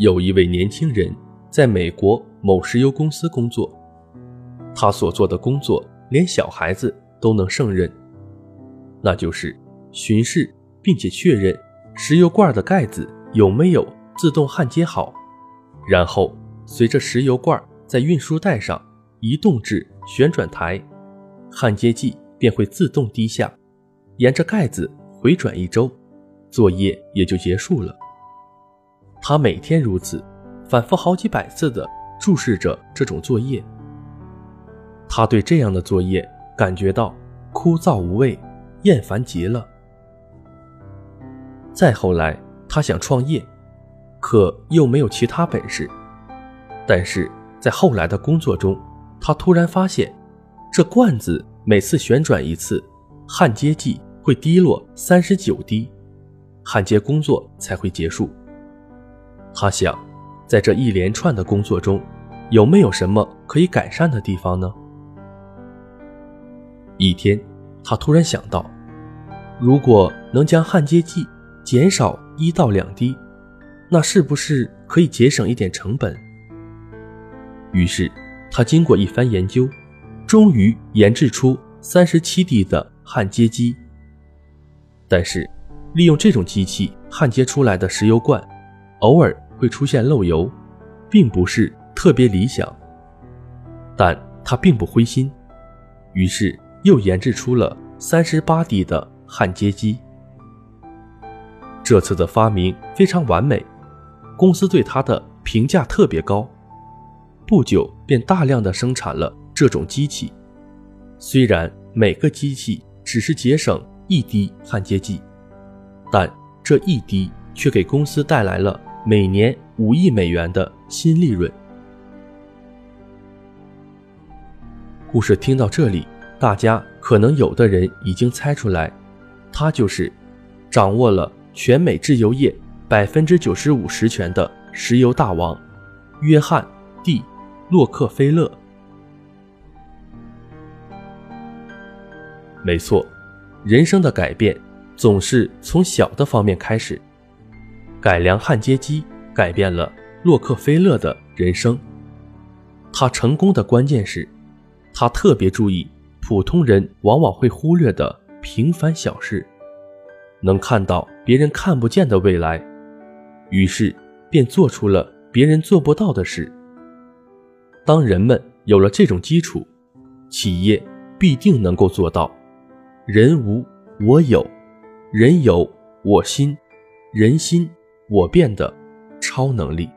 有一位年轻人在美国某石油公司工作，他所做的工作连小孩子都能胜任，那就是巡视并且确认石油罐的盖子有没有自动焊接好，然后随着石油罐在运输带上移动至旋转台，焊接剂便会自动滴下，沿着盖子回转一周，作业也就结束了。他每天如此，反复好几百次地注视着这种作业。他对这样的作业感觉到枯燥无味，厌烦极了。再后来，他想创业，可又没有其他本事。但是在后来的工作中，他突然发现，这罐子每次旋转一次，焊接剂会滴落三十九滴，焊接工作才会结束。他想，在这一连串的工作中，有没有什么可以改善的地方呢？一天，他突然想到，如果能将焊接剂减少一到两滴，那是不是可以节省一点成本？于是，他经过一番研究，终于研制出三十七滴的焊接机。但是，利用这种机器焊接出来的石油罐。偶尔会出现漏油，并不是特别理想，但他并不灰心，于是又研制出了三十八滴的焊接机。这次的发明非常完美，公司对他的评价特别高，不久便大量的生产了这种机器。虽然每个机器只是节省一滴焊接剂，但这一滴却给公司带来了。每年五亿美元的新利润。故事听到这里，大家可能有的人已经猜出来，他就是掌握了全美制油业百分之九十五实权的石油大王约翰 ·D· 洛克菲勒。没错，人生的改变总是从小的方面开始。改良焊接机改变了洛克菲勒的人生。他成功的关键是，他特别注意普通人往往会忽略的平凡小事，能看到别人看不见的未来，于是便做出了别人做不到的事。当人们有了这种基础，企业必定能够做到“人无我有，人有我心，人心”。我变的超能力。